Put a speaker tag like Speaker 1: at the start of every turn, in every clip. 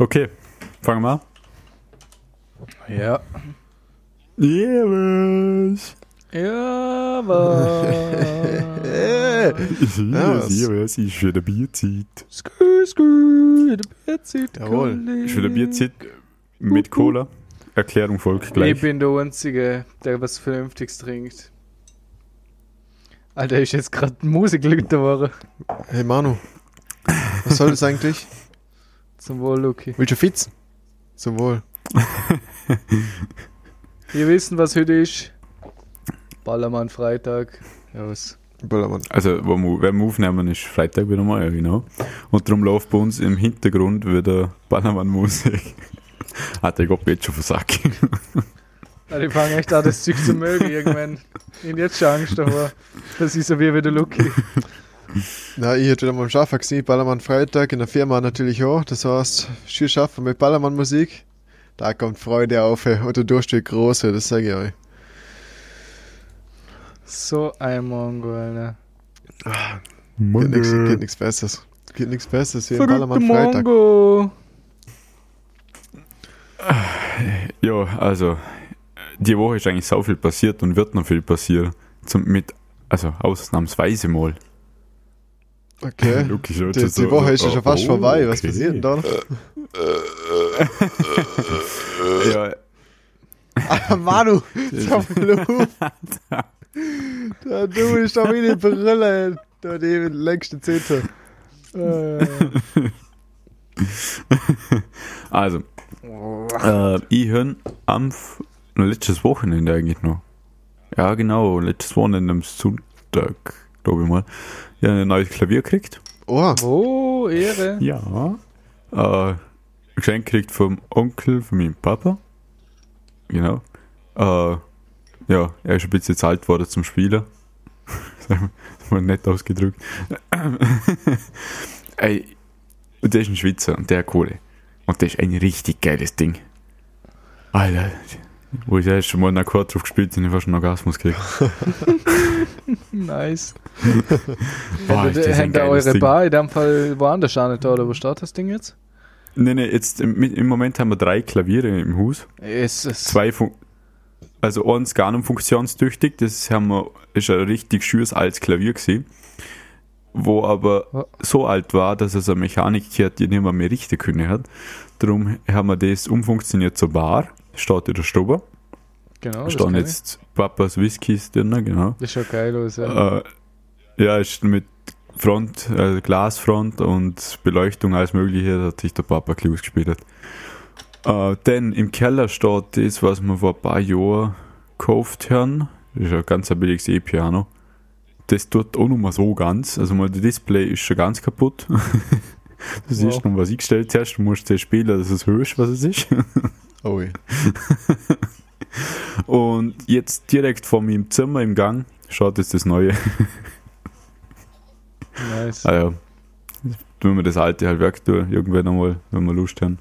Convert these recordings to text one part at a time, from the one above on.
Speaker 1: Okay, fangen wir an.
Speaker 2: Ja.
Speaker 1: Servus.
Speaker 2: Ja, was?
Speaker 1: Servus, servus, ist wieder Bierzeit.
Speaker 2: Skü, skü, der Bierzeit.
Speaker 3: Jawohl.
Speaker 2: Kollege.
Speaker 1: Ist wieder Bierzeit mit Cola. Erklärung folgt gleich.
Speaker 2: Ich bin der Einzige, der was Vernünftiges trinkt. Alter, ist jetzt gerade Musik geworden.
Speaker 3: Hey Manu, was soll das eigentlich?
Speaker 2: Zum Wohl, Luki.
Speaker 3: Willst du fitzen? Zum Wohl.
Speaker 2: Wir wissen, was heute ist. Ballermann Freitag. Ja, was?
Speaker 3: Ballermann.
Speaker 1: Also, wenn wir aufnehmen, ist Freitag wieder mal, ja, genau. Und darum läuft bei uns im Hintergrund wieder Ballermann-Musik. Hat der Gott jetzt schon versagt.
Speaker 2: Also ich fange echt an, das Zeug zu mögen irgendwann. Ich jetzt schon Angst davor. Das ist so wie wieder Lucky.
Speaker 3: Na, ich hätte wieder mal am Schaffen gesehen, Ballermann Freitag, in der Firma natürlich auch. Das heißt, schön schaffen mit Ballermann Musik. Da kommt Freude auf und der Durst wird groß, hey, das sage ich euch.
Speaker 2: So ein Mongo, Alter.
Speaker 3: Geht nichts geht nix Besseres. Geht nichts Besseres hier im
Speaker 2: Verrückte
Speaker 3: Ballermann Freitag.
Speaker 2: Mongo.
Speaker 1: Ja, also, die Woche ist eigentlich so viel passiert und wird noch viel passieren. Zum, mit, also, ausnahmsweise mal.
Speaker 3: Okay.
Speaker 1: Schaut
Speaker 3: Die,
Speaker 1: schon
Speaker 3: die
Speaker 1: so,
Speaker 3: Woche ist ja schon
Speaker 1: oh,
Speaker 3: fast vorbei. Was
Speaker 1: okay.
Speaker 3: passiert denn da noch?
Speaker 1: Ja,
Speaker 3: Ah, Manu, so viel auf. Da, du bist doch wie die Brille. Da die längste Zehnte.
Speaker 2: Äh,
Speaker 1: also, äh, ich höre am letztes Wochenende eigentlich noch. Ja, genau, letztes Wochenende am Sonntag, glaube ich mal. Ja, ein neues Klavier gekriegt.
Speaker 3: Oh,
Speaker 2: oh, Ehre.
Speaker 1: Ja. Äh, Geschenk gekriegt vom Onkel, von meinem Papa. Genau. Äh, ja, er ist ein bisschen zu alt worden zum Spielen. Mal nett ausgedrückt. Ey, und der ist ein Schweizer und der hat Kohle. Und das ist ein richtig geiles Ding. Alter, wo ich das erste Mal einen Akkord drauf gespielt habe, habe ich fast einen Orgasmus gekriegt.
Speaker 2: Nice.
Speaker 1: Boah,
Speaker 2: ihr
Speaker 1: das
Speaker 2: ihr
Speaker 1: geiles
Speaker 2: eure
Speaker 1: Ding.
Speaker 2: Bar in dem Fall woanders nicht, oder? Wo steht das Ding jetzt?
Speaker 1: Nee, nee, jetzt im, im Moment haben wir drei Klaviere im Haus.
Speaker 2: Es ist
Speaker 1: zwei Fun also eins gar nicht funktionstüchtig, das haben wir, ist ein richtig schönes altes Klavier gesehen, wo aber
Speaker 2: Ja.
Speaker 1: so alt war, dass es eine Mechanik hat, die mehr, mehr richten können hat. Darum haben wir das umfunktioniert zur Bar, steht in der Stube,
Speaker 2: genau.
Speaker 1: da
Speaker 2: Das,
Speaker 1: stehen
Speaker 2: kenn ich.
Speaker 1: jetzt Papas Whiskys drin, genau.
Speaker 2: das schaut geil aus, ja.
Speaker 1: Äh, ja, ist mit Front, also Glasfront und Beleuchtung, alles Mögliche, hat sich der Papa ein gespielt. hat. Äh, dann im Keller steht das, was wir vor ein paar Jahren gekauft haben. Das ist ein ganz ein billiges E-Piano. Das tut auch noch mal so ganz. Also mal das Display ist schon ganz kaputt. Das
Speaker 2: Wow.
Speaker 1: ist noch was eingestellt hast. Du musst das spielen, dass es hörst, was es ist.
Speaker 3: oh, je.
Speaker 1: Und jetzt direkt vor meinem Zimmer im Gang schaut jetzt das neue
Speaker 2: Nice.
Speaker 1: Ah ja. Tun wir das alte halt weg tun, irgendwann einmal, wenn wir Lust haben.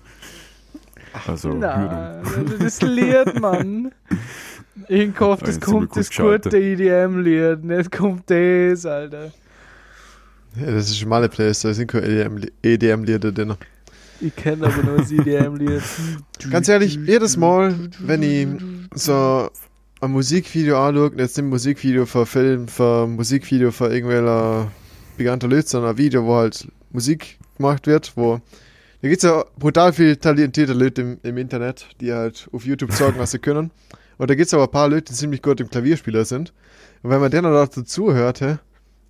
Speaker 1: Also, Hürden.
Speaker 2: Na, das Lied, Mann. Ich hoffe, das kommt das gute. EDM-Lied. Nicht kommt das, Alter.
Speaker 3: Ja, das ist meine Playlist, da sind keine EDM-Lieder drin.
Speaker 2: Ich kenne aber nur das EDM-Lied.
Speaker 3: Ganz ehrlich, jedes Mal, wenn ich so ein Musikvideo anschaue, jetzt nicht ein Musikvideo für Film, für Musikvideo für irgendwelche bekannte Leute, sondern ein Video, wo halt Musik gemacht wird, wo da gibt es ja brutal viele talentierte Leute im, im Internet, die halt auf YouTube sagen, was sie können. Und da gibt es aber ein paar Leute, die ziemlich gut im Klavierspieler sind. Und wenn man denen da dazu hört, hä,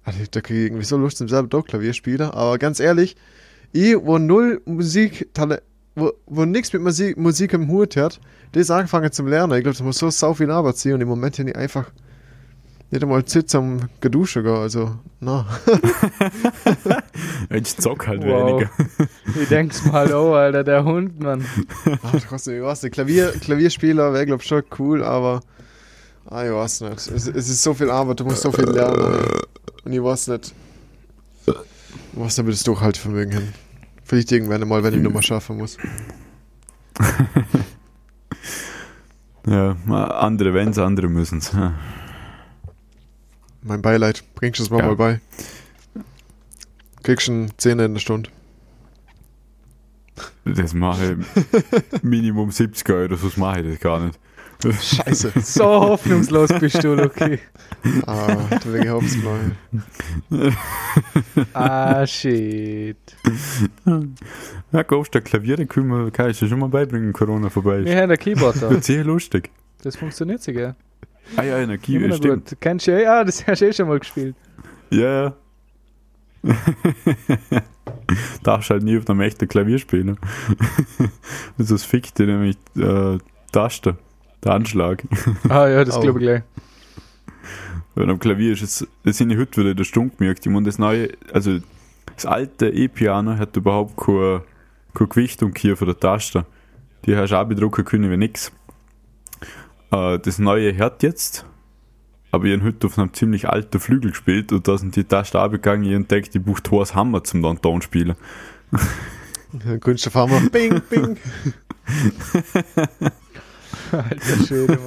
Speaker 3: also da kriege ich irgendwie so Lust zum selber doch Klavierspieler. Aber ganz ehrlich, ich, wo null Musik, wo, wo nichts mit Musik, Musik im Hut hat, das angefangen zum Lernen. Ich glaube, das muss so sau viel Arbeit sein und im Moment habe ich einfach nicht einmal Zeit zum Geduschen gehen. Also, na.
Speaker 1: Ich zock halt
Speaker 2: Wow.
Speaker 1: weniger.
Speaker 2: Ich denk's mal, oh, Alter, der Hund, Mann.
Speaker 3: Ach, ich weiß nicht. Klavier, Klavierspieler wäre, glaube ich, schon cool, aber ah, ich weiß nicht. Es, es ist so viel Arbeit, du musst so viel lernen. Und ich weiß nicht, was damit das Durchhaltevermögen hin. Vielleicht irgendwann einmal, wenn ich nochmal schaffen muss.
Speaker 1: Ja, andere wenn's, andere müssen's. Ja.
Speaker 3: Mein Beileid, bringst du es mal
Speaker 1: Ja.
Speaker 3: mal bei. Kriegst schon 10 in der Stunde.
Speaker 1: Das mache ich Minimum 70 Euro, sonst mache ich das gar nicht.
Speaker 3: Scheiße.
Speaker 2: So hoffnungslos bist du, Lucky.
Speaker 3: Ah, da wegen Hauptsmal.
Speaker 2: Ah, shit.
Speaker 1: Ja, kaufst du ein Klavier, dann können wir, kann ich dir schon mal beibringen, Corona vorbei
Speaker 2: Wir
Speaker 1: ist.
Speaker 2: haben ein Keyboard da.
Speaker 1: Wird sehr lustig.
Speaker 2: Das funktioniert sogar.
Speaker 1: Ah ja, in der
Speaker 2: Immer
Speaker 1: stimmt.
Speaker 2: gut. Kennst du ja? Ah, das hast du eh schon mal gespielt.
Speaker 1: Ja, ja. Darfst halt nie auf einem echten Klavier spielen. das ist fickt dir nämlich äh, Taste, der Anschlag.
Speaker 2: Ah ja, das
Speaker 3: Au.
Speaker 2: glaube ich gleich.
Speaker 1: Weil am Klavier ist es, das sind die heute wieder der Stunk gemerkt. Ich meine, das neue, also das alte E-Piano hat überhaupt kein, kein Gewichtung hier von der Taste. Die hast du auch bedrucken können wie nix. Äh, das neue hat jetzt, aber ich habe heute auf einem ziemlich alten Flügel gespielt und da sind die Tasten abgegangen. Ich entdeckt, ich brauche Thors Hammer zum dann Ton spielen.
Speaker 3: Kunststoffhammer. Bing, bing.
Speaker 2: Alter Schwede,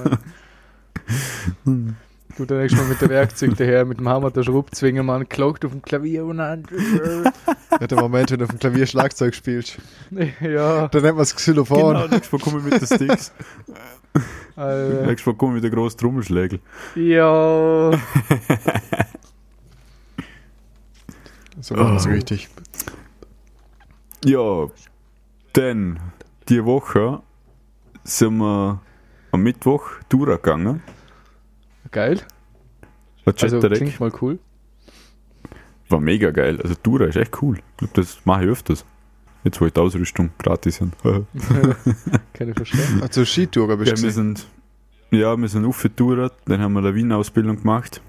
Speaker 2: Mann. Du dann nächstes Mal mit dem Werkzeug daher, mit dem Hammer der Schraubzwinge, man klagt auf dem Klavier und dann.
Speaker 3: Ja, der Moment, wenn du auf dem Klavier Schlagzeug spielst.
Speaker 2: ja,
Speaker 3: Dann nennt man es Xylophon.
Speaker 1: Genau, nächstes Mal komme ich mit den Sticks.
Speaker 2: Alter.
Speaker 1: nächstes Mal komme ich mit der großen Trommelschlägel.
Speaker 2: Ja.
Speaker 3: So wir es
Speaker 1: Oh.
Speaker 3: richtig.
Speaker 1: Ja, denn die Woche sind wir am Mittwoch durchgegangen.
Speaker 2: Geil.
Speaker 1: War
Speaker 2: Also
Speaker 1: Chatterdeck.
Speaker 2: klingt mal cool.
Speaker 1: War mega geil. Also Dura ist echt cool. Ich glaube, das mache ich öfters. Jetzt, wo ich die Ausrüstung gratis sind. ja,
Speaker 2: Kann ich verstehen.
Speaker 3: Also Skitourer bist
Speaker 1: wir
Speaker 3: du.
Speaker 1: sind, ja, wir sind aufgetouert, dann haben wir eine Wien-Ausbildung gemacht.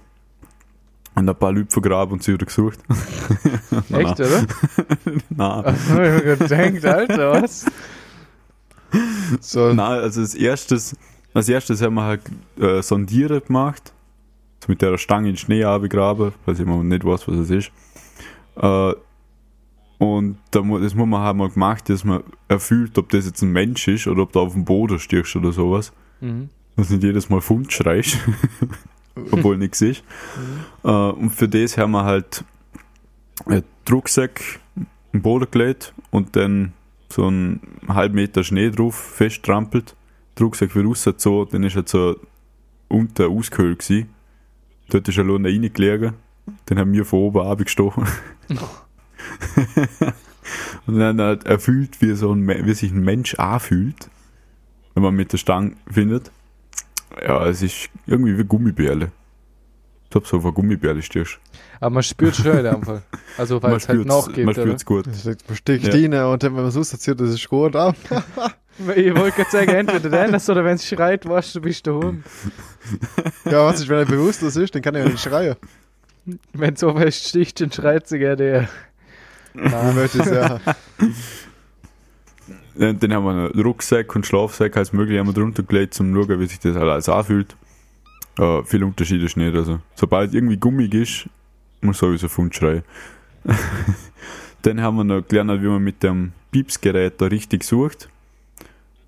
Speaker 1: Und ein paar Leute vergraben und sie wieder gesucht.
Speaker 2: Echt, oder?
Speaker 1: Nein.
Speaker 2: Ach, ich hab mir gedacht, Alter, was?
Speaker 3: So,
Speaker 1: Nein, also als erstes, als erstes haben wir halt äh, Sondieren gemacht. So mit der Stange in den Schnee abgegraben, weil ich immer nicht weiß, was es ist. Äh, und das muss man halt mal gemacht, dass man erfüllt, ob das jetzt ein Mensch ist oder ob du auf dem Boden stirbst oder sowas.
Speaker 2: Mhm.
Speaker 1: Dass nicht jedes Mal Fund schreist, obwohl nichts ist. Äh, und für das haben wir halt einen Rucksack im Boden gelegt und dann so einen halben Meter Schnee drauf festtrampelt. Der Rucksack wird rausgezogen, dann ist er so unten ausgehöhlt gewesen. Dort ist er nur reingelegen. Dann haben wir von oben abgestochen. und dann halt erfüllt, wie, so ein, wie sich ein Mensch anfühlt, wenn man mit der Stange findet. Ja, es ist irgendwie wie Gummibärle. Ich hab so auf Gummibärle stehst.
Speaker 2: Aber man spürt schon in dem Fall. Also, weil
Speaker 1: Man
Speaker 2: es halt nachgeht,
Speaker 1: Man
Speaker 2: oder?
Speaker 1: spürt's gut.
Speaker 3: das liegt bestimmt
Speaker 1: Ja.
Speaker 3: und dann, wenn man es auserzieht, das ist gut.
Speaker 2: Ich wollte gerade sagen, entweder der das oder wenn es schreit, weißt du, du bist der Hund.
Speaker 3: ja, was ist, wenn er bewusstlos ist, dann kann er ja nicht schreien.
Speaker 2: Wenn so fest sticht, dann schreit sie gerne der.
Speaker 3: Man
Speaker 2: Nein.
Speaker 3: möchte es ja.
Speaker 1: Dann, dann haben wir einen Rucksack und Schlafsack als möglich haben wir drunter gelegt, um zu schauen, wie sich das halt alles anfühlt. Äh, viel Unterschied ist nicht. Also, sobald irgendwie gummig ist, muss sowieso Fund schreien. dann haben wir noch gelernt, wie man mit dem Piepsgerät da richtig sucht.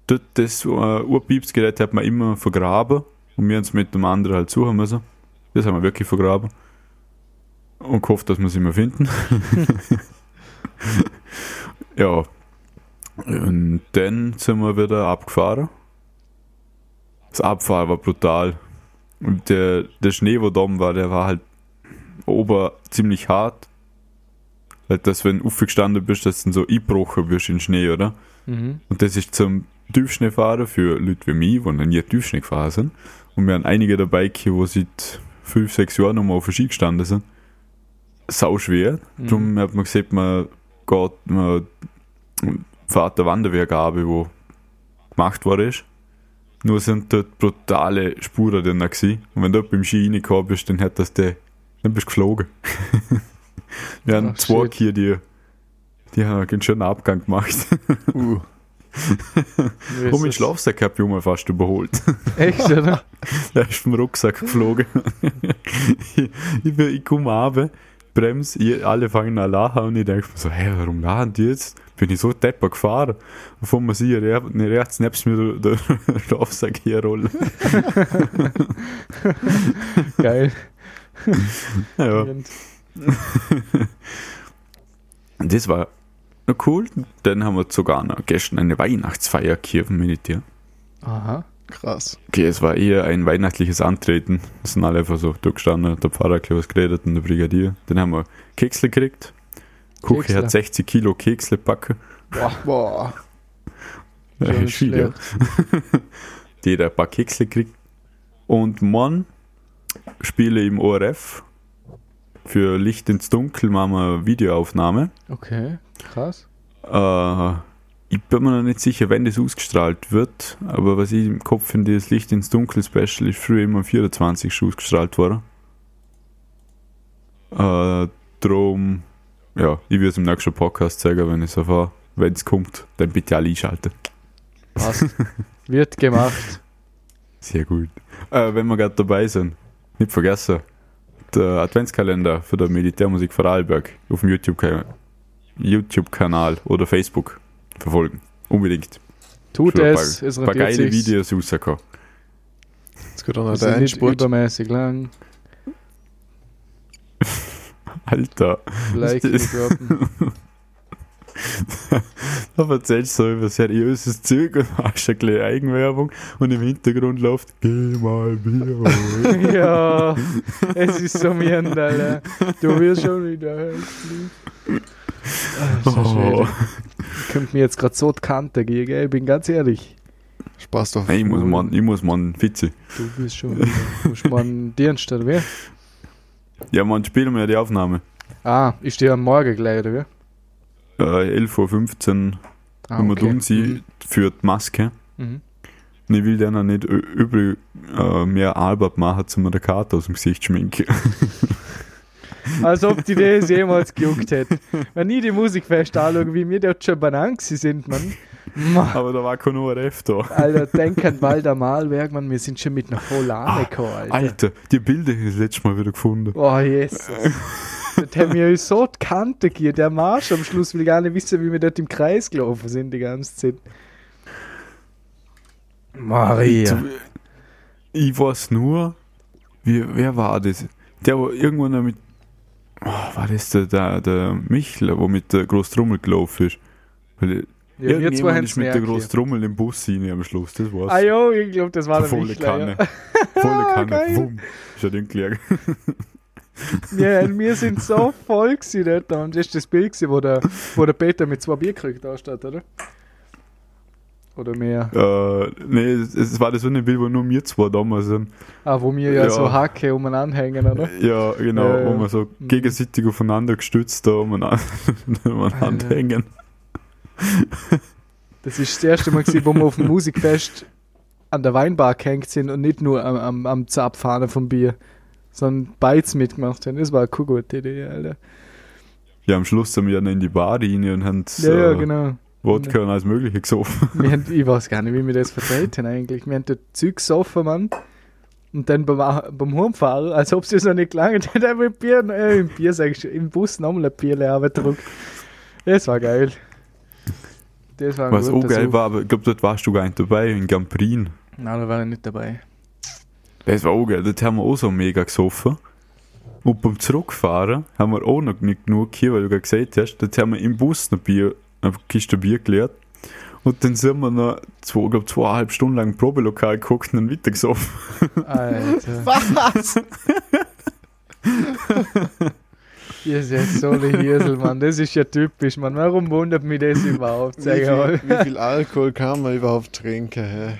Speaker 1: Das äh, Urpiepsgerät hat man immer vergraben und wir haben es mit dem anderen halt suchen müssen. Das haben wir wirklich vergraben. Und gehofft, dass wir es immer finden. ja, und dann sind wir wieder abgefahren. Das Abfahren war brutal. Und der, der Schnee, wo da oben war, der war halt ober ziemlich hart. Halt, dass wenn du aufgestanden bist, dass du dann so eingebrochen wirst in den Schnee, oder?
Speaker 2: Mhm.
Speaker 1: Und das ist zum Tiefschneefahren für Leute wie mich, die noch nie Tiefschnee gefahren sind. Und wir haben einige dabei, die seit 5, 6 Jahren noch mal auf der Ski gestanden sind. Sau schwer.
Speaker 2: Mhm.
Speaker 1: Darum hat man gesagt, man geht, man fährt der Wanderweg ab, wo gemacht worden ist. Nur sind dort brutale Spuren drin gewesen. Und wenn du beim Ski reingekommen bist, dann hat das der, dann bist du geflogen. Wir haben
Speaker 2: Ach,
Speaker 1: zwei
Speaker 2: shit.
Speaker 1: hier, die, die haben einen schönen Abgang gemacht.
Speaker 3: Uh.
Speaker 2: Wie ist
Speaker 1: Und mein
Speaker 2: das?
Speaker 1: Schlafsack habe ich mal fast überholt.
Speaker 2: Echt, oder?
Speaker 1: Der ist vom Rucksack geflogen. ich, ich, ich komme runter, bremse, alle fangen an lachen und ich denke mir so, hey, warum lachen die jetzt? Bin ich so depper gefahren? Bevor man sie re- ne, rechts nebst mir den den Schlafsack herrollen.
Speaker 2: Geil.
Speaker 1: Ja. Das war noch cool. Dann haben wir sogar noch gestern eine Weihnachtsfeier Kirchen meditiert.
Speaker 2: Aha.
Speaker 3: Krass.
Speaker 1: Okay, es war eher ein weihnachtliches Antreten. Es sind alle einfach so durchgestanden, der Pfarrer hat was geredet und der Brigadier. Dann haben wir Keksle gekriegt. Kuchi
Speaker 2: Keksle.
Speaker 1: hat 60 Kilo Keksle backen.
Speaker 2: Boah.
Speaker 3: Boah.
Speaker 1: Ja, ist viel, ja. Jeder ein paar Keksle kriegt. Und morgen spiele ich im ORF. Für Licht ins Dunkel machen wir eine Videoaufnahme.
Speaker 2: Okay, krass.
Speaker 1: Äh, ich bin mir noch nicht sicher, wenn das ausgestrahlt wird, aber was ich im Kopf finde, das Licht ins Dunkel Special ist früher immer am 24. ausgestrahlt worden. Äh, drum, ja, ich würde es im nächsten Podcast zeigen, wenn ich es erfahre. Wenn es kommt, dann bitte alle einschalten.
Speaker 2: Passt. Wird gemacht.
Speaker 1: Sehr gut. Äh, wenn wir gerade dabei sind, nicht vergessen, der Adventskalender für der Militärmusik Vorarlberg auf dem YouTube-Kanal YouTube oder Facebook verfolgen. Unbedingt.
Speaker 2: Tut
Speaker 1: Schon ein
Speaker 2: es,
Speaker 1: paar,
Speaker 2: es
Speaker 1: paar
Speaker 2: rentiert
Speaker 1: geile
Speaker 2: sich's.
Speaker 1: Videos rausgekommen.
Speaker 3: Jetzt geht auch noch
Speaker 2: Das
Speaker 3: der
Speaker 2: ist nicht übermäßig lang.
Speaker 1: Alter,
Speaker 2: Like
Speaker 1: da erzählst du so über seriöses Zeug und hast eine kleine Eigenwerbung und im Hintergrund läuft Geh mal Bier holen.
Speaker 2: ja, es ist so mir. Du wirst schon wieder hässlich. Alter
Speaker 1: Oh.
Speaker 2: Ich könnte mir jetzt gerade so die Kante gehen, gell? Ich bin ganz ehrlich.
Speaker 3: Spaß doch.
Speaker 1: Nein, ich muss man, ich muss man Fitze.
Speaker 2: Du bist schon. Du musst mal einen Dienst, oder wie?
Speaker 1: Ja, man, spielen wir ja die Aufnahme.
Speaker 2: Ah, ist die am Morgen gleich, oder wie?
Speaker 1: Äh, 11.15 Uhr,
Speaker 2: Ah,
Speaker 1: wenn wir
Speaker 2: okay.
Speaker 1: tun sie für die Maske.
Speaker 2: Mhm.
Speaker 1: Und ich will dann auch nicht übel äh, mehr Albert machen, zum mir der Karte aus dem Gesicht schminken.
Speaker 2: Als ob die das jemals gejuckt hätte. Wenn ich die Musik fest anschaue, wie wir dort schon gewesen sind, man. Ma,
Speaker 1: Aber da war kein ORF da.
Speaker 2: Alter, denk an Walter Malberg, man, wir sind schon mit einer Volane gekommen, Alter.
Speaker 1: Alter, die Bilder habe ich das letzte Mal wieder gefunden.
Speaker 2: Oh, Jesus. Das haben wir uns so die Kante gegeben. Der Marsch am Schluss will gar nicht wissen, wie wir dort im Kreis gelaufen sind die ganze Zeit. Maria.
Speaker 1: Ich weiß nur, wie, wer war das? Der war irgendwann mit. Oh, war das der, der, der Michler, wo mit der Großtrummel gelaufen ist? Weil
Speaker 2: Ja, wir zwei haben
Speaker 1: ist mit der Großtrummel im Bus rein am Schluss, das war's.
Speaker 2: Ah jo, ich glaube, das war der
Speaker 1: volle
Speaker 2: Michler.
Speaker 1: Kanne.
Speaker 2: Ja.
Speaker 1: Volle Kanne.
Speaker 2: geil.
Speaker 1: Wumm. Ist ja den gelegen.
Speaker 2: Ja, wir sind so voll gewesen dort. Und das ist das Bild, gewesen, wo der, wo der Peter mit zwei Bier gekriegt hat, oder? Oder mehr.
Speaker 1: Äh, nee, es, es war das so ein Bild, wo nur wir zwei damals sind.
Speaker 2: Ah, wo wir ja,
Speaker 1: Ja.
Speaker 2: so Hacke umeinander hängen, oder?
Speaker 1: Ja, genau,
Speaker 2: Ja, ja.
Speaker 1: wo wir so
Speaker 2: Mhm.
Speaker 1: gegenseitig aufeinander gestützt da umeinander, umeinander
Speaker 2: Alter.
Speaker 1: hängen.
Speaker 2: Das ist das erste Mal, gewesen, wo wir auf dem Musikfest an der Weinbar gehängt sind und nicht nur am, am, am Zapfhahn vom Bier, sondern beides mitgemacht haben. Das war eine gute Idee, Alter.
Speaker 1: Ja, am Schluss sind wir dann in die Bar rein und haben
Speaker 2: Ja, ja,
Speaker 1: äh,
Speaker 2: genau.
Speaker 1: Wodka und alles Mögliche gesoffen.
Speaker 2: Haben, ich weiß gar nicht, wie wir das vertreten eigentlich. Wir haben dort Zeug gesoffen, Mann. Und dann beim, beim Heimfahren, als ob es noch nicht gelangt haben wir im Bier, äh, im Bier, sag ich schon, im Bus nochmal ein Bier leer gedruckt. Das war geil. Das war ein
Speaker 1: Was auch geil
Speaker 2: Such.
Speaker 1: war, aber ich glaube, dort warst du gar nicht dabei, in Gamprin.
Speaker 2: Nein, da war ich nicht dabei.
Speaker 1: Das war auch geil, dort haben wir auch so mega gesoffen. Und beim Zurückfahren haben wir auch noch nicht genug hier, weil du gerade gesagt hast, dort haben wir im Bus noch Bier, eine Kiste Bier geleert. Und dann sind wir noch zwei, glaub, zweieinhalb Stunden lang im Probelokal geguckt und dann weiter gesoffen.
Speaker 2: Alter.
Speaker 3: Was?
Speaker 2: Ihr seid so eine Hirsel, Mann. Das ist ja typisch, Mann. Warum wundert mich das überhaupt?
Speaker 3: Wie
Speaker 2: Sag
Speaker 3: viel, wie viel Alkohol kann man überhaupt trinken? Hä?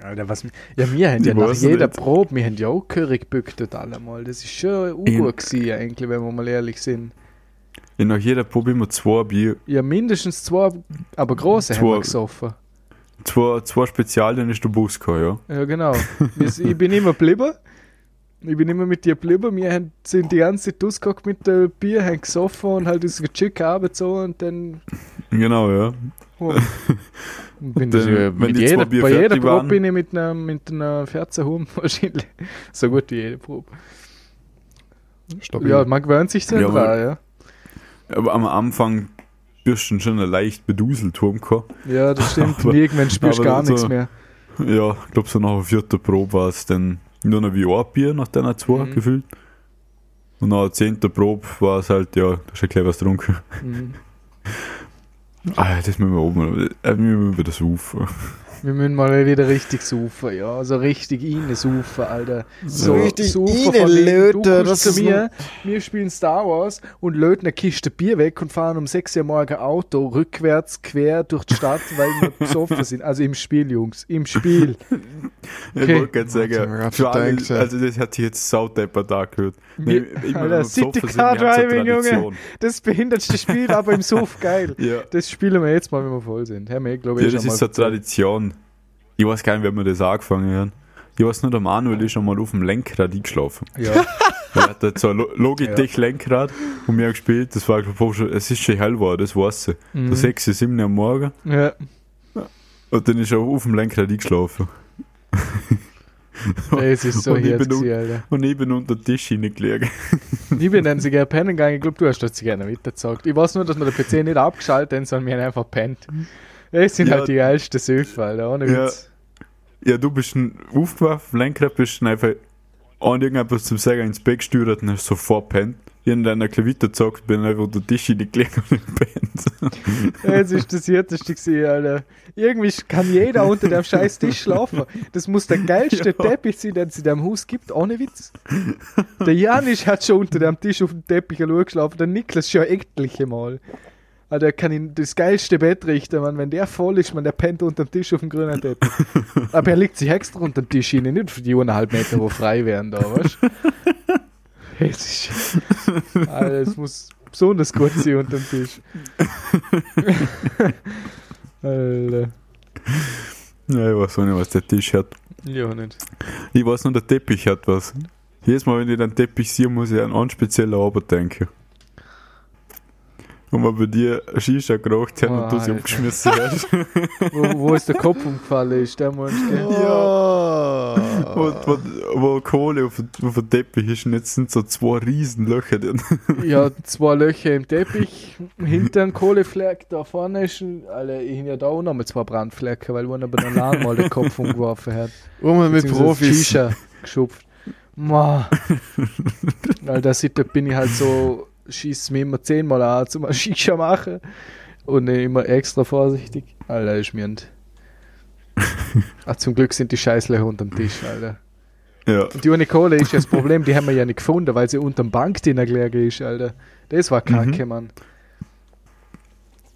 Speaker 2: Alter, was, ja, wir haben ja
Speaker 1: Ich
Speaker 2: nach
Speaker 1: weiß
Speaker 2: jeder
Speaker 1: nicht.
Speaker 2: Probe, wir haben ja auch Curry gebückt allemal. Das ist schon ungut gewesen, eigentlich, wenn wir mal ehrlich sind.
Speaker 1: Ja, nach jeder Probe immer zwei Bier,
Speaker 2: Ja, mindestens zwei, aber große haben
Speaker 1: Zwei.
Speaker 2: wir gesoffen.
Speaker 1: zwei, zwei Spezial, dann ist der Bus gekommen, ja.
Speaker 2: Ja, genau. Ich bin immer geblieben. Ich bin immer mit dir geblieben. Wir haben, sind die ganze Zeit ausgehockt mit dem Bier, haben gesoffen und halt unsere Chick so und dann
Speaker 1: Genau, ja.
Speaker 2: Oh. Bin
Speaker 1: Dann,
Speaker 2: ja,
Speaker 1: wenn
Speaker 2: mit jeder, bei jeder Probe
Speaker 1: waren-
Speaker 2: bin ich mit einer, mit einer 14 Hum wahrscheinlich. So gut wie jede Probe.
Speaker 3: Stabil.
Speaker 2: Ja, man gewöhnt sich dann
Speaker 1: Ja,
Speaker 2: dran, ja.
Speaker 1: Aber am Anfang bist du schon ein leicht beduselt rumgekommen.
Speaker 2: Ja, das stimmt.
Speaker 1: Aber-
Speaker 2: irgendwann spürst du gar
Speaker 1: so-
Speaker 2: nichts mehr.
Speaker 1: Ja, ich glaube, so nach der vierten Probe war es dann nur noch wie ein Bier nach deiner zwei
Speaker 2: Mhm.
Speaker 1: gefühlt. Und nach der zehnten Probe war es halt, ja, da hast du gleich was getrunken.
Speaker 2: Mhm.
Speaker 1: Ah, das müssen wir oben, äh, wir müssen wieder saufen.
Speaker 2: Wir müssen mal wieder richtig saufen, ja. So richtig rein saufen, Alter. So
Speaker 3: richtig
Speaker 2: saufen
Speaker 3: rein
Speaker 2: von wegen,
Speaker 3: löten,
Speaker 2: Du
Speaker 3: das ist
Speaker 2: mir, wir spielen Star Wars und löten eine Kiste Bier weg und fahren um 6 Uhr morgen Auto rückwärts quer durch die Stadt, weil wir besoffen sind. Also im Spiel, Jungs. Im Spiel.
Speaker 1: Ich
Speaker 2: Okay.
Speaker 1: wollte
Speaker 3: ich hab
Speaker 1: sagen,
Speaker 3: grad
Speaker 1: für alle,
Speaker 3: ja.
Speaker 1: also das hat sich jetzt sautepper da gehört.
Speaker 2: Wir- Alter, City Car Driving, Junge. Das behindertste Spiel, aber im Suff geil.
Speaker 1: Ja.
Speaker 2: Das spielen wir jetzt mal, wenn wir voll sind. Haben wir, glaube
Speaker 1: ja,
Speaker 2: ich,
Speaker 1: das
Speaker 2: schon
Speaker 1: ist so eine Tradition. Ich weiß gar nicht, wie wir das angefangen haben. Ich weiß nur, der Manuel ist schon mal auf dem Lenkrad eingeschlafen.
Speaker 2: Ja.
Speaker 1: Er hat so ein Lo- Logitech-Lenkrad und haben gespielt, das war, ich, schon, es ist schon hell geworden, das weiß ich.
Speaker 2: Mhm.
Speaker 1: So 6, 7 am Morgen
Speaker 2: ja.
Speaker 1: und dann ist er auf dem Lenkrad eingeschlafen.
Speaker 2: Das ist so
Speaker 1: Und ich un-
Speaker 2: gewesen, Alter.
Speaker 1: Und ich bin unter den Tisch hineingelegen.
Speaker 2: Ich bin dann sogar pennen gegangen. Ich glaube, du hast das gerne weitergezogen. Ich weiß nur, dass wir den PC nicht abgeschaltet haben, sondern wir haben einfach pennt. Das sind
Speaker 1: Ja.
Speaker 2: halt die geilsten Söfe, Alter. Ohne
Speaker 1: Ja.
Speaker 2: Witz.
Speaker 1: Ja, du bist ein aufgewacht, Lenkrad bist du einfach an irgendetwas zum Sagen ins Bett gesteuert und hast sofort pennt. Ich habe dann ein bisschen weitergezockt, bin einfach unter den Tisch hineingelegen und pennt.
Speaker 2: Das ist das Härteste gewesen, Alter. Irgendwie kann jeder unter dem scheiß Tisch schlafen. Das muss der geilste
Speaker 1: Ja.
Speaker 2: Teppich sein, den es in dem Haus gibt, ohne Witz. Der Janis hat schon unter dem Tisch auf dem Teppich geschlafen, der Niklas schon etliche Mal. Also der kann ihn das geilste Bett richten, man. Wenn der voll ist, man, der pennt unter dem Tisch auf dem grünen Teppich. Aber er legt sich extra unter den Tisch hin, nicht für die eineinhalb Meter, wo frei wären da, weißt du? Es ist. Alter, es muss besonders gut sein unter dem Tisch. Alter.
Speaker 1: Ja, ich weiß auch nicht, was der Tisch hat.
Speaker 2: Ja, nicht.
Speaker 1: Ich weiß nur, der Teppich hat was. Jedes Mal, wenn ich den Teppich sehe, muss ich an einen speziellen Abend denken. Und wenn bei dir Shisha geraucht hat
Speaker 2: Oh,
Speaker 1: und du sie
Speaker 2: Alter.
Speaker 1: umgeschmissen hast.
Speaker 2: Wo, wo ist der Kopf umgefallen ist, der Mensch, gell?
Speaker 3: Ja.
Speaker 1: wo, wo, wo Kohle auf, auf dem Teppich ist und jetzt sind so zwei riesen Löcher drin.
Speaker 2: Ja, zwei Löcher im Teppich, hinter ein Kohlefleck, da vorne ist, ein- Alter, ich habe ja da auch nochmal zwei Brandflecken, weil einer bei der Lahn mal den Kopf umgeworfen hat.
Speaker 3: Roman mit Profis.
Speaker 2: Shisha geschupft. Ma. Alter, seitdem bin ich halt so, schießt mir immer zehnmal an, zum ein Shisha machen. Und immer extra vorsichtig. Alter, ist mir nicht. ah, zum Glück sind die Scheißlöcher unterm Tisch, Alter.
Speaker 1: Ja.
Speaker 2: Und die ohne Kohle ist ja das Problem, die haben wir ja nicht gefunden, weil sie unterm Bank drin gelegen ist, Alter. Das war kacke, Mann.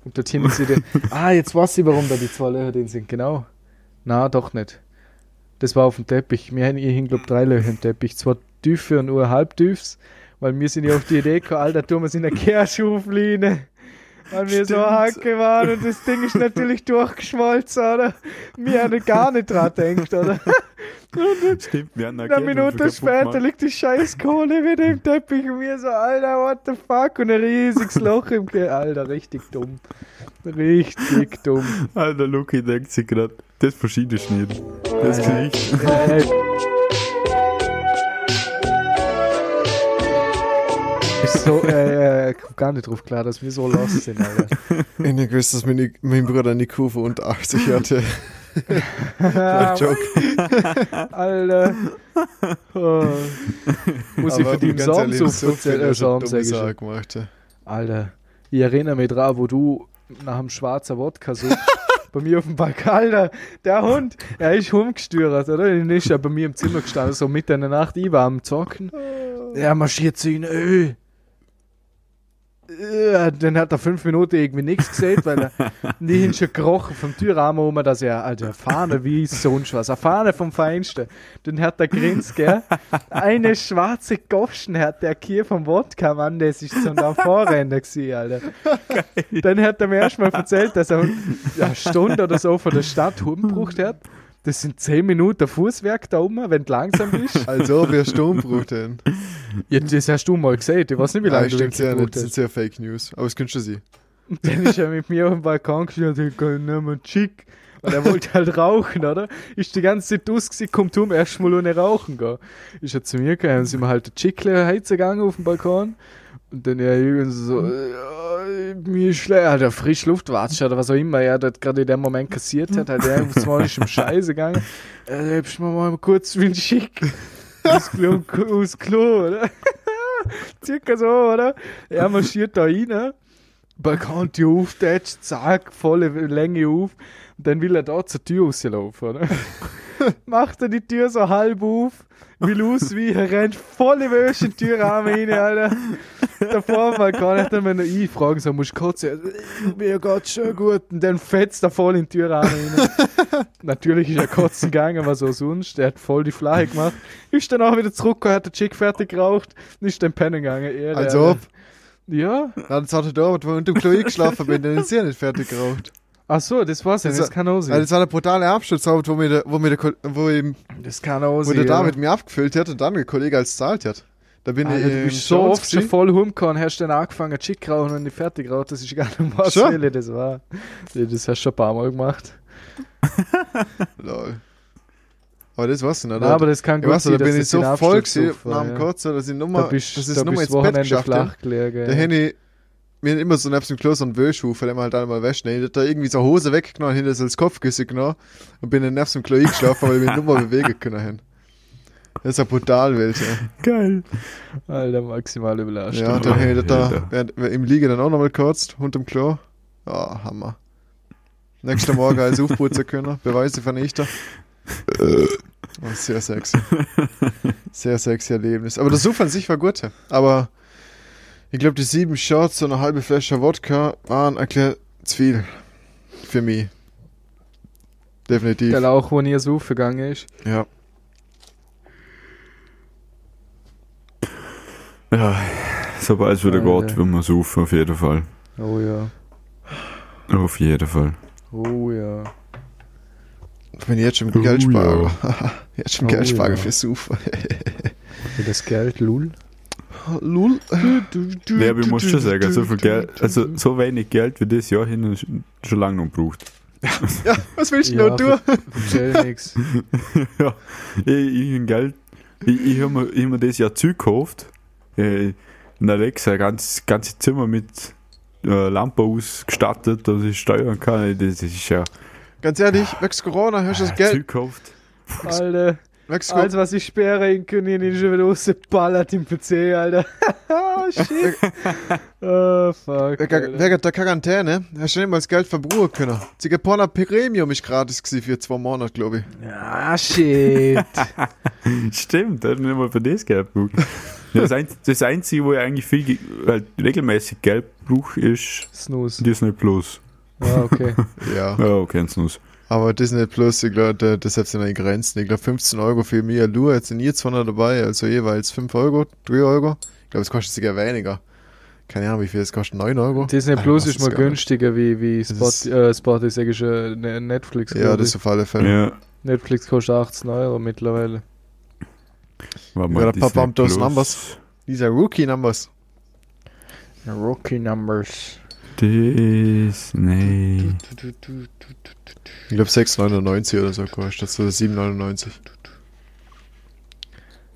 Speaker 2: Und dort hinten sind die. Ah, jetzt weiß ich, warum da die zwei Löcher drin sind, genau. Na, doch nicht. Das war auf dem Teppich. Wir haben hier hing, glaub drei Löcher im Teppich. Zwei tiefe und nur halbtiefs. Weil wir sind ja auf die Idee gekommen, Alter, tun wir es in der Kehrschufline. Weil wir so
Speaker 1: Stimmt.
Speaker 2: hacke waren und das Ding ist natürlich durchgeschmolzen, oder? Wir haben gar nicht dran gedacht, oder?
Speaker 1: Stimmt, wir haben
Speaker 2: Eine Minute später liegt die scheiß Kohle wieder im Teppich und wir so, Alter, what the fuck? Und ein riesiges Loch im Ke Alter, richtig dumm. Richtig dumm.
Speaker 1: Alter, Luki denkt sich gerade, das verschiedene nicht. Das
Speaker 2: Alter.
Speaker 1: Gesicht.
Speaker 2: So, äh, komm gar nicht drauf klar, dass wir so lost sind, Alter.
Speaker 3: Ich nicht gewusst, dass mein, mein Bruder eine Kurve unter 80 hatte. Joke.
Speaker 2: Alter. Oh. Muss ich für die im Saumsuff
Speaker 3: so viel?
Speaker 2: Äh, Saum, sag ich
Speaker 3: gemacht. ja.
Speaker 2: Alter, ich erinnere mich dran, wo du nach dem schwarzen Wodka suchst. bei mir auf dem Balkon, Alter, der Hund, er ist rumgesteuert, oder? Er ist ja bei mir im Zimmer gestanden, so mitten in der Nacht, ich war am Zocken. Er marschiert zu ihm, öh. Äh, Dann hat er fünf Minuten irgendwie nichts gesehen, weil er nie hin schon gerochen vom Türrahmen um, dass er, Alter, Fahne wie sonst was, eine Fahne vom Feinsten. Dann hat er grinst, gell? Eine schwarze Goschen hat der hier vom Wodka, Mann, das ist so ein Vorrenner gewesen, Alter. Dann hat er mir erstmal erzählt, dass er eine Stunde oder so von der Stadt umgebracht hat. Das sind zehn Minuten Fußwerk da oben, wenn du langsam bist.
Speaker 3: Also, wir Sturm braucht den.
Speaker 2: Ja, das hast du mal gesehen. Ich weiß nicht, wie lange
Speaker 3: Ah,
Speaker 2: du
Speaker 3: stimmt ja nicht. Das sind ja Fake News. Aber es könntest du sie.
Speaker 2: Und dann ist er mit mir auf dem Balkon gestanden und hat gesagt, nimm mal Chick. Und er wollte halt rauchen, oder? Ist die ganze Zeit aus gewesen, kommt um, erst mal ohne rauchen gehen. Ist er zu mir gegangen, dann sind wir halt den Chickle heizen gegangen auf dem Balkon. Und dann ja irgendwie so, äh, mir ist schlecht, hat er frisch Luftwatsch oder was auch immer er dort gerade in dem Moment kassiert hat, hat er irgendwas mal ist im Scheiße gegangen. Äh, hebst mir mal kurz wie ein Schick. Aus Klo, aus Klo, oder? Circa so, oder? Er marschiert da rein Balkontür auftätscht, zack, volle Länge auf. Und dann will er da zur Tür rauslaufen, oder? Macht er die Tür so halb auf, will ausweichen, rennt volle Wäsche in die Türrahmen rein, Alter. Davor am Balkon hat er mir noch einfragen, so, musst du kotzen? Mir geht's schon gut. Und dann fetzt er voll in die Türrahmen rein. Natürlich ist er kotzen gegangen, was auch sonst. Er hat voll die Flache gemacht. Ist dann auch wieder zurückgekommen, hat den Chick fertig geraucht und ist dann pennen gegangen. Ehre,
Speaker 3: Also
Speaker 2: Alter.
Speaker 3: ob.
Speaker 2: Ja.
Speaker 3: Dann hat er da, wo ich unter dem Klo eingeschlafen bin, dann ist er nicht fertig geraucht.
Speaker 2: Ach so, das war's ja.
Speaker 3: Das
Speaker 2: Das, kann auch sein.
Speaker 3: das war der brutale Absturzhaut, wo mir der, wo mir der, wo ihm,
Speaker 2: Das kann auch
Speaker 3: wo der
Speaker 2: ja.
Speaker 3: David mir abgefüllt hat und dann der Kollege als zahlt hat. Da bin
Speaker 2: Alter,
Speaker 3: ich
Speaker 2: du bist so oft schon voll rumgekommen, hast dann angefangen zu schick rauchen und nicht fertig raucht. Das ist gar nicht was
Speaker 3: Schon?
Speaker 2: Wille, das war. Ja, Das hast du schon ein paar Mal gemacht.
Speaker 3: Lol. Aber das war's nicht,
Speaker 2: Nein, aber das kann gut
Speaker 3: weiß,
Speaker 2: sein,
Speaker 3: da bin ich so voll
Speaker 2: war,
Speaker 3: nach dem
Speaker 2: ja.
Speaker 3: Kotzer, dass ich
Speaker 2: Da
Speaker 3: Nummer,
Speaker 2: bist,
Speaker 3: das
Speaker 2: da
Speaker 3: ist Nummer
Speaker 2: bist
Speaker 3: ins Bett
Speaker 2: Wochenende
Speaker 3: geschafft habe.
Speaker 2: flach gelegen.
Speaker 3: Da
Speaker 2: ja.
Speaker 3: Ich mir immer so neben dem Klo so einen Wäschhuf, weil ich halt einmal wäschen. Ich hab da irgendwie so eine Hose weggenommen, hinter das als Kopfkissen genommen und bin dann neben dem Klo eingeschlafen, weil ich mich nicht mehr bewegen können. Das ist ja brutal ja.
Speaker 1: Geil.
Speaker 2: Alter, maximale Belastung.
Speaker 3: Ja, dann hätte ich da während, im Liege dann auch nochmal gekotzt, unterm Klo. Ja, Hammer. Nächster Morgen als aufputzen können, Beweise vernichter. Oh, sehr sexy. Sehr sexy Erlebnis. Aber der Suff an sich war gut. Aber ich glaube, die sieben Shots und eine halbe Flasche Wodka waren erklärt zu viel. Für mich. Definitiv.
Speaker 2: Der Lauch, wo nie so gegangen ist.
Speaker 3: Ja.
Speaker 1: Ja, sobald es wieder
Speaker 2: Alter.
Speaker 1: geht, will man saufen, auf jeden Fall.
Speaker 2: Oh ja.
Speaker 1: Auf jeden Fall.
Speaker 2: Oh ja.
Speaker 3: Ich bin jetzt schon mit
Speaker 1: Oh,
Speaker 3: Geld sparen. jetzt schon
Speaker 2: Oh,
Speaker 3: Geld sparen
Speaker 2: ja.
Speaker 3: für Suff.
Speaker 2: Für das Geld, Lul.
Speaker 3: Lul.
Speaker 1: Nee, aber ich muss schon sagen, so viel Geld, also so wenig Geld wie das Jahr hin schon lange noch gebraucht.
Speaker 3: Ja, was willst du
Speaker 2: Ja,
Speaker 3: noch tun?
Speaker 2: Nix.
Speaker 1: ja, ich, ich hab Geld, ich, ich habe mir, ich hab mir das Jahr Zeug gekauft. Äh, in Alexa ein ganz, ganzes Zimmer mit äh, Lampe ausgestattet, dass ich steuern kann. Das ist ja
Speaker 3: Ganz ehrlich, wächst Corona, hast du das
Speaker 1: äh,
Speaker 3: Geld?
Speaker 1: Zeug gekauft.
Speaker 2: Alter.
Speaker 3: Corona.
Speaker 2: Alles, was ich sperre, in schon wieder rausballert im PC, Alter. oh, shit. oh, fuck.
Speaker 3: Wegen der Quarantäne hast du nicht mal das Geld verbrauchen können. Die Japaner Premium ist gratis gewesen für zwei Monate, glaube ich.
Speaker 2: Ah, shit.
Speaker 1: Stimmt, da hat nicht mal für das Geld gebraucht. Das, Einz das Einzige, wo ich eigentlich viel, halt regelmäßig Geld brauche, ist
Speaker 2: Snooze.
Speaker 1: Disney Plus.
Speaker 2: Ah, okay.
Speaker 3: Ja.
Speaker 1: Ja, oh, kennst du's.
Speaker 3: Aber Disney Plus, ich glaube, da- das hat seine Grenzen. Ich glaube, 15 Euro für Mia Lua, jetzt sind hier 200 dabei, also jeweils 5 Euro, 3 Euro. Ich glaube, es kostet sogar weniger. Keine Ahnung, wie viel es kostet, 9 Euro?
Speaker 2: Disney Plus ist mal
Speaker 3: nicht.
Speaker 2: günstiger wie, wie
Speaker 3: Das
Speaker 2: Spot,
Speaker 3: ist-
Speaker 2: äh, Spot ist eigentlich schon Ne- Netflix.
Speaker 3: Ja, das
Speaker 2: ich.
Speaker 3: auf alle Fälle.
Speaker 1: Ja,
Speaker 2: Netflix kostet 18 Euro mittlerweile.
Speaker 1: war
Speaker 3: Ja, der
Speaker 1: Disney
Speaker 3: Papa those numbers. Dieser Rookie-Numbers.
Speaker 2: Rocky Numbers.
Speaker 1: Disney.
Speaker 3: Ich glaube, 6,99 oder so kostet das, oder 7,99.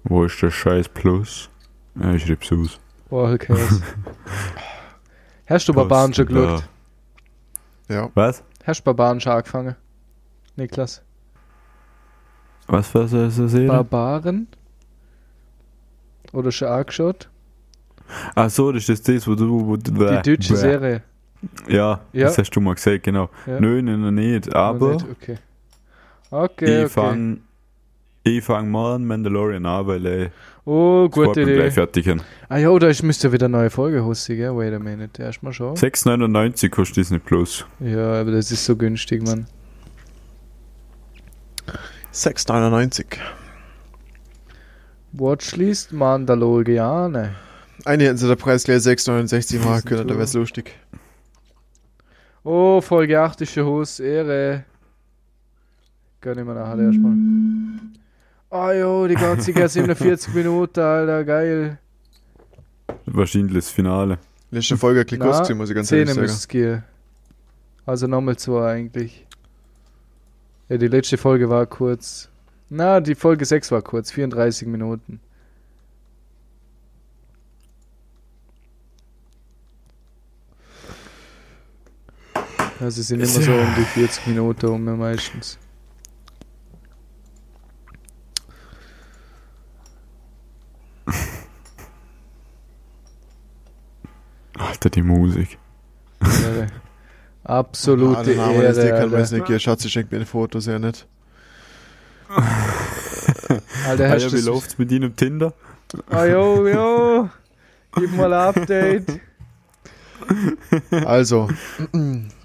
Speaker 1: Wo ist der Scheiß Plus? Ja, ich schreib's aus.
Speaker 2: Oh, Käse. Hast du Barbaren schon
Speaker 1: Kosten
Speaker 2: geschaut?
Speaker 3: Ja.
Speaker 1: Was?
Speaker 2: Hast du Barbaren schon angefangen? Niklas?
Speaker 1: Was war so so Serie?
Speaker 2: Barbaren? Oder schon angeschaut?
Speaker 1: Ach so, das ist das, wo du... Wo du
Speaker 2: Die deutsche Serie.
Speaker 1: Ja,
Speaker 2: Ja.
Speaker 1: das hast du mal gesagt, genau.
Speaker 2: Ja.
Speaker 1: Nö, nein, nein, nicht. Aber
Speaker 2: nicht, Okay. Okay,
Speaker 1: ich
Speaker 2: okay.
Speaker 1: fang ich fang mal an Mandalorian an, weil ich
Speaker 2: Oh, gute Idee.
Speaker 1: gleich fertig haben.
Speaker 2: Ah ja, da ist- müsste wieder eine neue Folge husten, gell? Wait a minute. Erstmal schon.
Speaker 1: 6,99 kostet Disney Plus.
Speaker 2: Ja, aber das ist so günstig, Mann.
Speaker 3: 6,99.
Speaker 2: Watchlist Mandaloriane.
Speaker 3: Eigentlich hätten sie der Preis gleich 6,69 machen können, da wäre es lustig.
Speaker 2: Oh, Folge 8 ist schon Hus. Ehre. Gönn ich mir nachher erstmal. Ah jo, die ganze 47 Minuten, Alter, geil.
Speaker 1: Wahrscheinlich das Finale.
Speaker 3: Letzte Folge ein kurz muss ich ganz
Speaker 2: 10
Speaker 3: ehrlich sagen.
Speaker 2: es gehen. Also nochmal zwei eigentlich. Ja, die letzte Folge war kurz. Na, die Folge 6 war kurz, 34 Minuten. Also sind immer so um die 40 Minuten um meistens.
Speaker 1: Alter, die Musik.
Speaker 2: Ehre. Absolute
Speaker 3: Ah, des
Speaker 2: Ehre,
Speaker 3: kann man jetzt
Speaker 2: Alter.
Speaker 3: nicht geben. Schatz, ich schenke mir die Fotos ja nicht.
Speaker 2: Alter,
Speaker 1: Ah,
Speaker 2: hast
Speaker 1: ja,
Speaker 2: du
Speaker 1: wie
Speaker 2: das-
Speaker 1: läuft's mit Ihnen im Tinder?
Speaker 2: Ah, jo, jo. Gib mal ein Update.
Speaker 3: Also.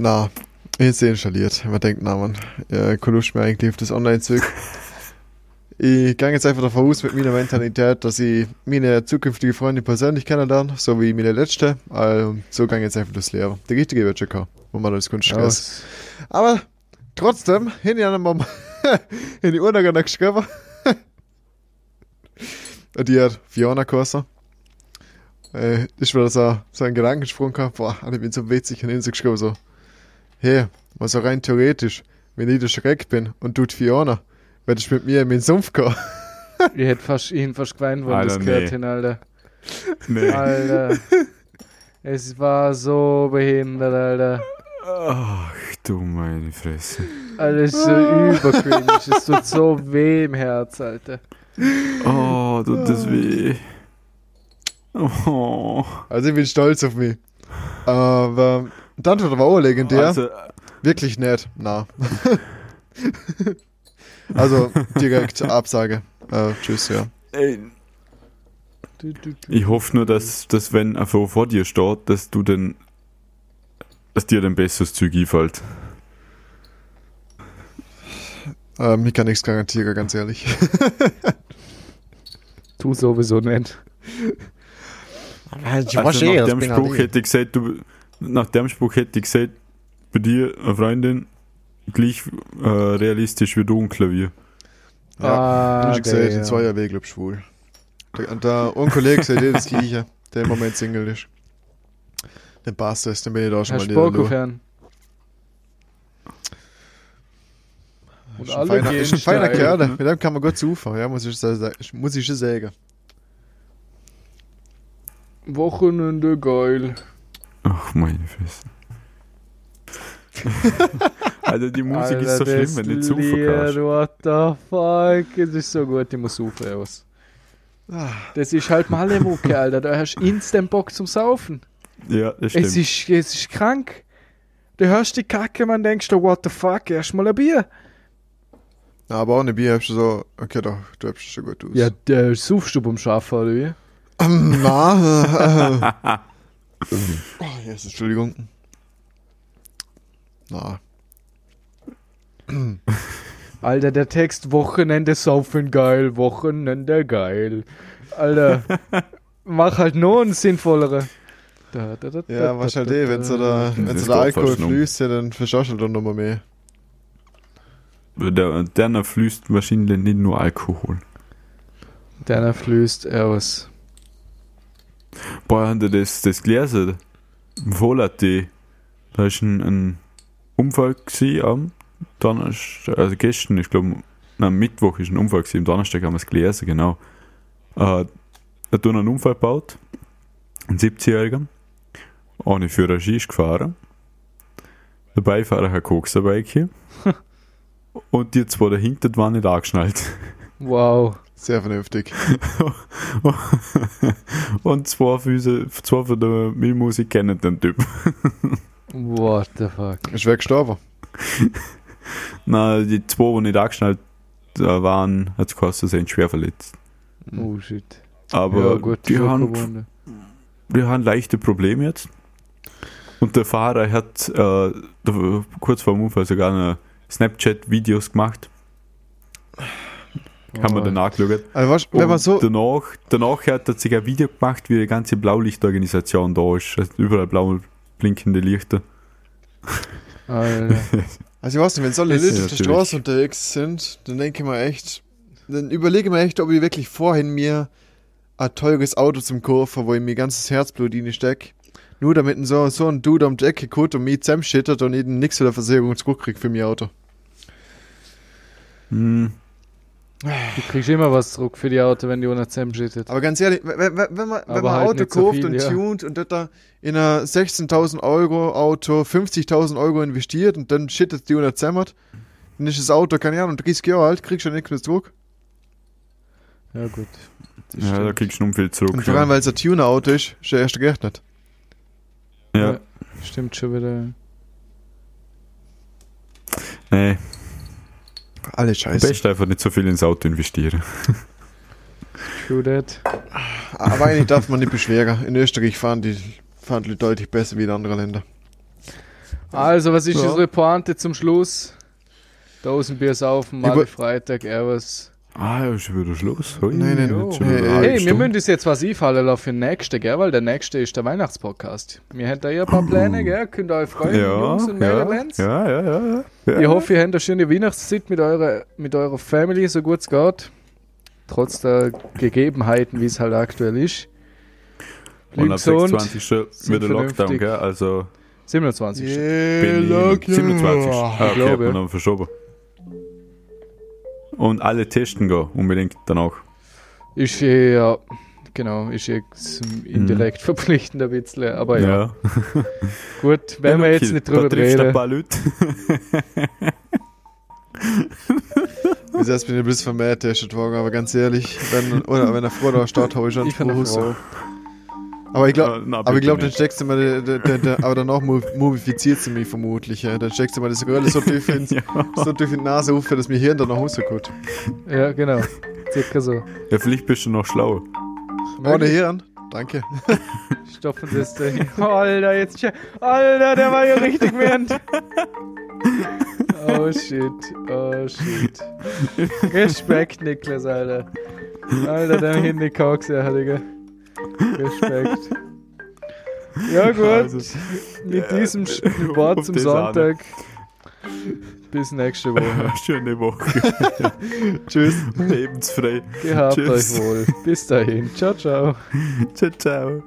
Speaker 3: na, jetzt installiert. Man denkt, na man, ja, keine Lust mehr eigentlich auf das Online-Zeug. Ich gehe jetzt einfach davon aus mit meiner Mentalität, dass ich meine zukünftige Freundin persönlich kennenlerne, so wie meine letzte. Also, so gehe ich jetzt einfach durchs Leben. Der richtige wird schon kommen, wo man das Kunst Stress. Aber trotzdem, hin ich einmal in die Urne geschrieben. Und die hat Fiona. Äh, ich war so, so ein Gedankensprung gehabt, boah, ich bin so witzig und so geschrieben, so, hey, mal so rein theoretisch, wenn ich der Schreck bin und du die Fiona, werde ich mit mir in den Sumpf gehen.
Speaker 2: Ich hätte fast, ich hätte fast geweint, wenn das
Speaker 1: Alter,
Speaker 2: gehört
Speaker 1: nee.
Speaker 2: hin, Alter.
Speaker 1: Nee.
Speaker 2: Alter. es war so behindert, Alter.
Speaker 1: Ach du meine Fresse.
Speaker 2: Alter, es ist so übercringe. Es tut so weh im Herz, Alter.
Speaker 1: Oh, tut das weh. Oh.
Speaker 3: Also ich bin stolz auf mich. Aber Antwort war auch legendär.
Speaker 1: Also,
Speaker 3: Wirklich nett, na. also direkt Absage. Äh, tschüss, ja.
Speaker 1: ey,
Speaker 2: Du, du, du.
Speaker 1: ich hoffe nur, dass, dass wenn er vor vor dir steht, dass du dann, dass dir dann besseres Zeug einfällt.
Speaker 3: Ähm, ich kann nichts garantieren, ganz ehrlich.
Speaker 2: Tu sowieso nicht.
Speaker 1: Also nach dem Spruch hätte ich gesagt, du, nach dem Spruch hätte ich gesagt, bei dir eine Freundin gleich äh, realistisch wie du und Klavier.
Speaker 3: Ja,
Speaker 2: Ah,
Speaker 3: ich gesagt, in
Speaker 2: der.
Speaker 3: zwei Jahren wäre ich glaub schwul. Und der ein Kollege sagt eh das Gleiche, der im Moment Single ist. Dann passt das, dann bin ich da schon
Speaker 2: Hast
Speaker 3: mal da.
Speaker 2: Herrn? Und
Speaker 3: Ist ein
Speaker 2: alle
Speaker 3: feiner, ist ein feiner Kerl,
Speaker 2: ne?
Speaker 3: mit dem kann man gut zufahren, ja, muss ich, muss ich schon sagen.
Speaker 2: Wochenende geil.
Speaker 1: Ach meine Fresse. also die Musik ist so
Speaker 2: Alter,
Speaker 1: schlimm, wenn du
Speaker 2: Lied,
Speaker 1: kannst.
Speaker 2: What the fuck? Es ist so gut, ich muss saufen aus.
Speaker 3: Ah,
Speaker 2: Das ist halt Malle-Mucke, Alter. Da hast du instant Bock zum Saufen.
Speaker 1: Ja, das stimmt.
Speaker 2: Es ist, es ist krank. Du hörst die Kacke, man denkst du, what the fuck, erst mal ein Bier.
Speaker 3: aber ohne Bier hast du so, okay, doch, du hast schon gut aus.
Speaker 2: Ja, der saufst du beim Schaffen, oder wie?
Speaker 3: Na, äh, oh, yes, Entschuldigung. Na,
Speaker 2: Alter, der Text Wochenende saufen geil, Wochenende geil. Alter, mach halt nur einen sinnvollere. Da, da, da,
Speaker 3: ja,
Speaker 2: da,
Speaker 3: was
Speaker 2: da,
Speaker 3: halt eh, wenn der,
Speaker 1: Das
Speaker 3: wenn
Speaker 1: geht
Speaker 3: der Alkohol fließt, ja, dann verschaust du dann nochmal mehr.
Speaker 1: Der, der fließt wahrscheinlich nicht nur Alkohol.
Speaker 2: Deiner fließt aus.
Speaker 1: Boah, haben die das, das gelesen? Im Volat.de. Da ist ein, ein Unfall gewesen am Donnerstag, also gestern, ich glaube, am Mittwoch ist ein Unfall gewesen, am Donnerstag haben wir es gelesen, genau. Äh, er hat einen Unfall gebaut, ein 70-Jähriger, ohne Führerschein ist gefahren. Der Beifahrer hat Koks dabei. Und die zwei dahinter waren nicht angeschnallt.
Speaker 2: Wow.
Speaker 3: Sehr vernünftig.
Speaker 1: Und zwei, Füße, zwei von der Milchmusik kennen den Typ.
Speaker 2: What the fuck.
Speaker 3: Ist wer gestorben?
Speaker 1: Na, die zwei, die nicht angeschnallt äh, waren, hat es gekostet, sind schwer verletzt.
Speaker 2: Oh shit.
Speaker 1: Aber
Speaker 2: ja, gut,
Speaker 1: die, haben, die haben leichte Probleme jetzt. Und der Fahrer hat äh, kurz vor dem Unfall sogar eine Snapchat-Videos gemacht. Haben wir
Speaker 2: Oh.
Speaker 1: dann angeschaut.
Speaker 3: Also, weißt, wenn man so,
Speaker 1: danach, danach hat er sich ein Video gemacht, wie die ganze Blaulichtorganisation da ist. Also überall blau blinkende Lichter.
Speaker 2: Alter.
Speaker 3: also ich weiß nicht, wenn so alle
Speaker 1: Ist
Speaker 3: Leute
Speaker 1: ja
Speaker 3: auf der. Straße unterwegs sind, dann denke ich mir echt, dann überlege ich mir echt, ob ich wirklich vorhin mir ein teures Auto zum kaufen, wo ich mir ganzes Herzblut in stecke. Nur damit ein so, so ein Dude um die Ecke kommt und mich zusammenschittert und ich nichts von der Versicherung zurückkriege für mein Auto.
Speaker 1: Hm,
Speaker 2: Du kriegst immer was zurück für die Auto, wenn die ohne zusammenschüttet.
Speaker 3: Aber ganz ehrlich, wenn, wenn, wenn man, wenn man ein
Speaker 2: halt
Speaker 3: Auto
Speaker 2: nicht so
Speaker 3: kauft
Speaker 2: viel,
Speaker 3: und
Speaker 2: ja.
Speaker 3: tunt und das da in ein 16.000 Euro Auto 50.000 Euro investiert und dann schittet die unter zusammen, dann ist das Auto, keine Ahnung, 30 Jahre alt, kriegst du ja nichts mehr zurück.
Speaker 2: Ja, gut. Das
Speaker 1: ja, da kriegst du noch viel zurück.
Speaker 3: Und vor allem, weil es ein Tuner-Auto ist, ist der erste gerechnet.
Speaker 1: Ja.
Speaker 2: Ja. Stimmt schon wieder.
Speaker 1: Nee,
Speaker 3: Alle
Speaker 1: am
Speaker 3: scheiße.
Speaker 1: besten einfach nicht so viel ins Auto investieren.
Speaker 2: True that.
Speaker 3: Aber eigentlich darf man nicht beschweren. In Österreich fahren die, fahren die deutlich besser wie in anderen Ländern.
Speaker 2: Also, was ist
Speaker 1: Ja.
Speaker 2: unsere Pointe zum Schluss? Dosenbier saufen, mal
Speaker 3: Über-
Speaker 2: Freitag, Erwas.
Speaker 1: Ah, ist wieder Schluss. Hui,
Speaker 3: Nein, nein,
Speaker 1: jetzt schon
Speaker 3: hey,
Speaker 2: wir müssen uns jetzt was einfallen lassen für den nächsten, gell? Weil der nächste ist der Weihnachtspodcast. Wir haben da ja ein paar Pläne, gell? Könnt ihr euch freuen,
Speaker 1: ja,
Speaker 2: Jungs und
Speaker 1: ja,
Speaker 2: Mädels?
Speaker 1: ja, ja, ja, ja.
Speaker 2: Ich hoffe, ihr habt eine schöne Weihnachtszeit mit eurer, mit eurer Family, so gut es geht. Trotz der Gegebenheiten, wie es halt aktuell ist.
Speaker 1: Und
Speaker 2: Bleib
Speaker 1: am
Speaker 2: gesund,
Speaker 1: 26. wieder Lockdown,
Speaker 2: vernünftig.
Speaker 1: gell? Also
Speaker 2: 27.
Speaker 1: bin ich 27. Ah, okay,
Speaker 2: glaube,
Speaker 1: hat man
Speaker 2: ja.
Speaker 1: dann verschoben. Und alle testen gehen, unbedingt danach.
Speaker 2: Ist eh, ja, genau, ist jetzt indirekt verpflichtend ein bisschen, aber ja. Gut, werden wir
Speaker 1: okay,
Speaker 2: jetzt nicht drüber
Speaker 1: du ein
Speaker 2: reden.
Speaker 1: paar Leute.
Speaker 3: Bis jetzt bin ich ein bisschen vermehrt getestet worden, aber ganz ehrlich, wenn, oder wenn er vor der Stadt habe ich schon
Speaker 2: Ich. Frau.
Speaker 3: Aber ich glaube, aber ich glaube, dann steckst du mal, de, de, de, de, aber danach mu- mumifiziert sie mich vermutlich. Ja. Dann steckst du mal das Röhrle so tief in,
Speaker 1: ja.
Speaker 3: so tief in die Nase auf, dass mir Hirn dann noch rauskommt.
Speaker 2: Ja, genau. Circa so.
Speaker 1: ja, vielleicht bist du noch schlauer.
Speaker 3: Ohne Hirn? Danke.
Speaker 2: Stopfen Sie es dahin. Alter, jetzt. Alter, der war ja richtig während. Oh shit. Oh shit. Respekt, Niklas, Alter. Alter, der Handy Cox, ja, Digga. Respekt. Ja, gut.
Speaker 1: Also,
Speaker 2: Mit diesem
Speaker 1: auf
Speaker 2: Wort zum Sonntag. Bis nächste Woche.
Speaker 1: Schöne Woche.
Speaker 3: Tschüss.
Speaker 1: Lebensfrei.
Speaker 2: Gehabt
Speaker 1: Tschüss.
Speaker 2: euch wohl. Bis dahin. Ciao, ciao.
Speaker 1: Ciao, ciao.